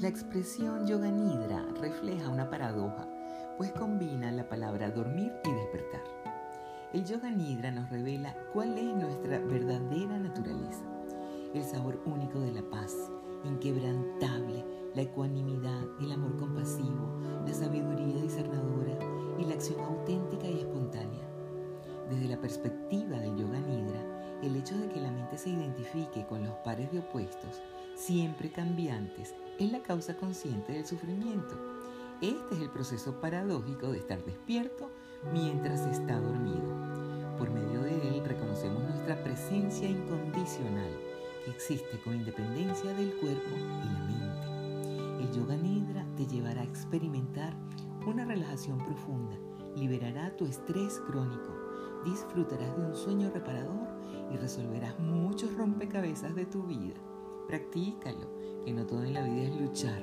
La expresión yoga nidra refleja una paradoja, pues combina la palabra dormir y despertar. El yoga nidra nos revela cuál es nuestra verdadera naturaleza, el sabor único de la paz, inquebrantable, la ecuanimidad, el amor compasivo, la sabiduría discernadora y la acción auténtica y espontánea. Desde la perspectiva del yoga nidra, el hecho de que la mente se identifique con los pares de opuestos, siempre cambiantes, es la causa consciente del sufrimiento. Este es el proceso paradójico de estar despierto mientras está dormido. Por medio de él reconocemos nuestra presencia incondicional que existe con independencia del cuerpo y la mente. El yoga nidra te llevará a experimentar una relajación profunda, liberará tu estrés crónico, disfrutarás de un sueño reparador y resolverás muchos rompecabezas de tu vida. Practícalo, que no todo en la vida es luchar.